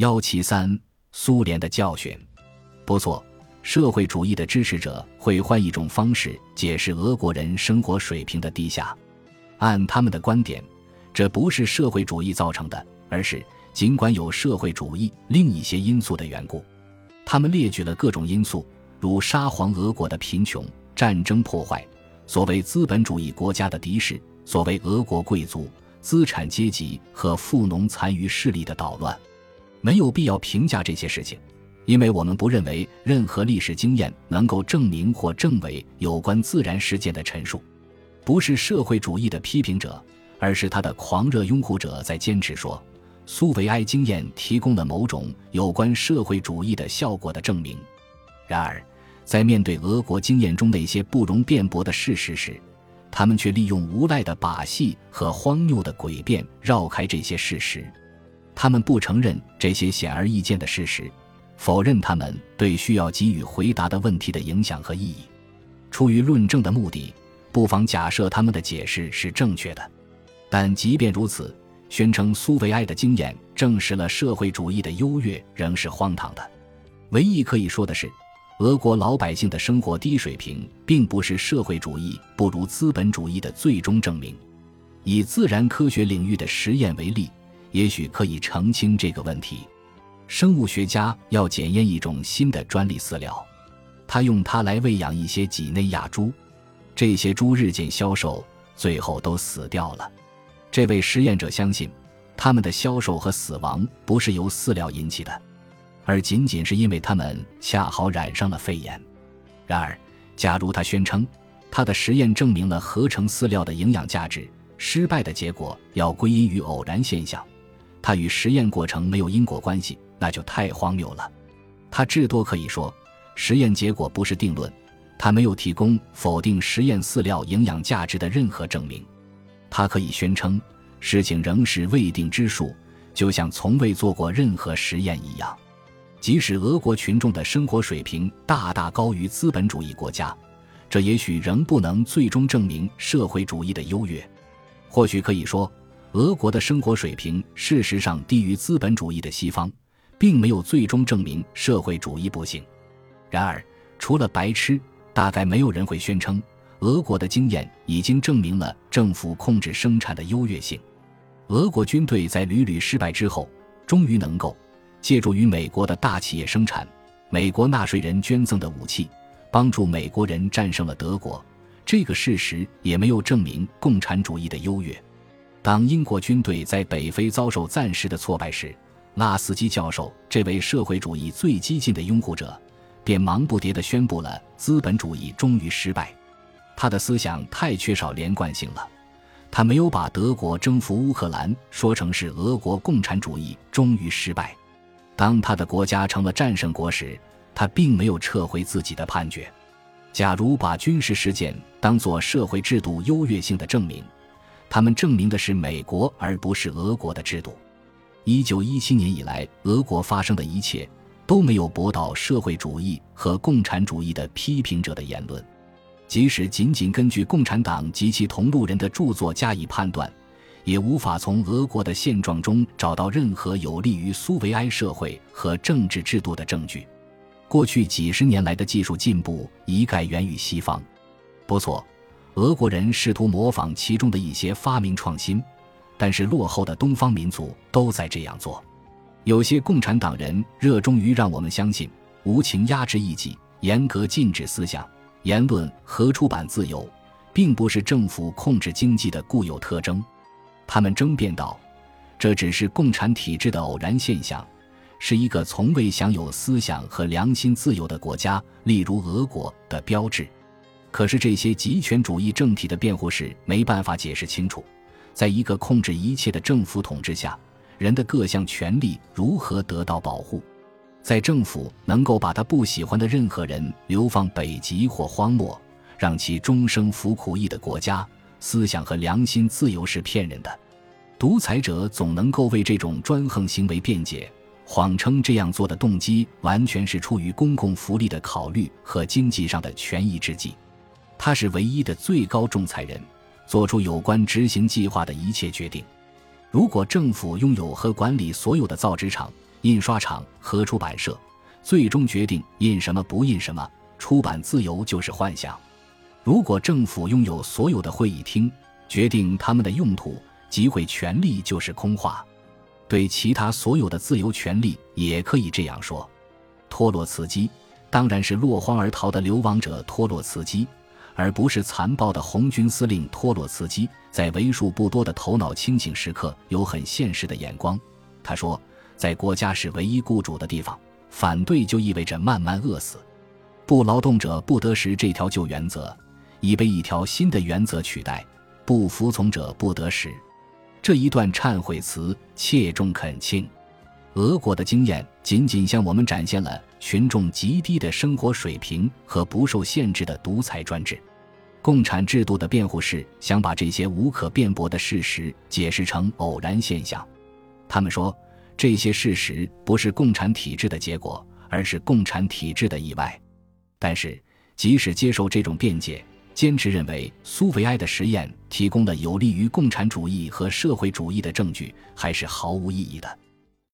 幺七三，苏联的教训。不错，社会主义的支持者会换一种方式解释俄国人生活水平的低下。按他们的观点，这不是社会主义造成的，而是尽管有社会主义另一些因素的缘故。他们列举了各种因素，如沙皇俄国的贫穷、战争破坏、所谓资本主义国家的敌视、所谓俄国贵族、资产阶级和富农残余势力的捣乱。没有必要评价这些事情，因为我们不认为任何历史经验能够证明或证伪有关自然事件的陈述。不是社会主义的批评者，而是他的狂热拥护者在坚持说，苏维埃经验提供了某种有关社会主义的效果的证明。然而，在面对俄国经验中那些不容辩驳的事实时，他们却利用无赖的把戏和荒谬的诡辩绕开这些事实。他们不承认这些显而易见的事实，否认他们对需要给予回答的问题的影响和意义。出于论证的目的，不妨假设他们的解释是正确的。但即便如此，宣称苏维埃的经验证实了社会主义的优越仍是荒唐的。唯一可以说的是，俄国老百姓的生活低水平并不是社会主义不如资本主义的最终证明。以自然科学领域的实验为例。也许可以澄清这个问题。生物学家要检验一种新的专利饲料，他用它来喂养一些几内亚猪，这些猪日渐消瘦，最后都死掉了。这位实验者相信，他们的消瘦和死亡不是由饲料引起的，而仅仅是因为他们恰好染上了肺炎。然而，假如他宣称他的实验证明了合成饲料的营养价值，失败的结果要归因于偶然现象。它与实验过程没有因果关系，那就太荒谬了。他至多可以说，实验结果不是定论。他没有提供否定实验饲料营养价值的任何证明。他可以宣称，事情仍是未定之数，就像从未做过任何实验一样。即使俄国群众的生活水平大大高于资本主义国家，这也许仍不能最终证明社会主义的优越。或许可以说。俄国的生活水平事实上低于资本主义的西方，并没有最终证明社会主义不行。然而，除了白痴，大概没有人会宣称俄国的经验已经证明了政府控制生产的优越性。俄国军队在屡屡失败之后，终于能够借助于美国的大企业生产、美国纳税人捐赠的武器，帮助美国人战胜了德国。这个事实也没有证明共产主义的优越。当英国军队在北非遭受暂时的挫败时，拉斯基教授这位社会主义最激进的拥护者，便忙不迭地宣布了资本主义终于失败。他的思想太缺少连贯性了。他没有把德国征服乌克兰说成是俄国共产主义终于失败。当他的国家成了战胜国时，他并没有撤回自己的判决。假如把军事实践当作社会制度优越性的证明，他们证明的是美国而不是俄国的制度。一九一七年以来，俄国发生的一切都没有驳倒社会主义和共产主义的批评者的言论。即使仅仅根据共产党及其同路人的著作加以判断，也无法从俄国的现状中找到任何有利于苏维埃社会和政治制度的证据。过去几十年来的技术进步一概源于西方。不错。俄国人试图模仿其中的一些发明创新，但是落后的东方民族都在这样做。有些共产党人热衷于让我们相信无情压制异己、严格禁止思想、言论和出版自由，并不是政府控制经济的固有特征。他们争辩道，这只是共产体制的偶然现象，是一个从未享有思想和良心自由的国家，例如俄国的标志。可是这些极权主义政体的辩护是没办法解释清楚，在一个控制一切的政府统治下，人的各项权利如何得到保护？在政府能够把他不喜欢的任何人流放北极或荒漠，让其终生服苦役的国家，思想和良心自由是骗人的。独裁者总能够为这种专横行为辩解，谎称这样做的动机完全是出于公共福利的考虑和经济上的权宜之计。他是唯一的最高仲裁人，做出有关执行计划的一切决定。如果政府拥有和管理所有的造纸厂，印刷厂和出版社最终决定印什么不印什么。出版自由就是幻想。如果政府拥有所有的会议厅，决定他们的用途，集会权利就是空话。对其他所有的自由权利也可以这样说。托洛茨基当然是落荒而逃的流亡者托洛茨基。而不是残暴的红军司令托洛茨基，在为数不多的头脑清醒时刻有很现实的眼光。他说，在国家是唯一雇主的地方，反对就意味着慢慢饿死。不劳动者不得食这条旧原则，已被一条新的原则取代。不服从者不得食。这一段忏悔词切中恳请。俄国的经验仅仅向我们展现了群众极低的生活水平和不受限制的独裁专制。共产制度的辩护士想把这些无可辩驳的事实解释成偶然现象。他们说，这些事实不是共产体制的结果，而是共产体制的意外。但是，即使接受这种辩解，坚持认为苏维埃的实验提供了有利于共产主义和社会主义的证据，还是毫无意义的。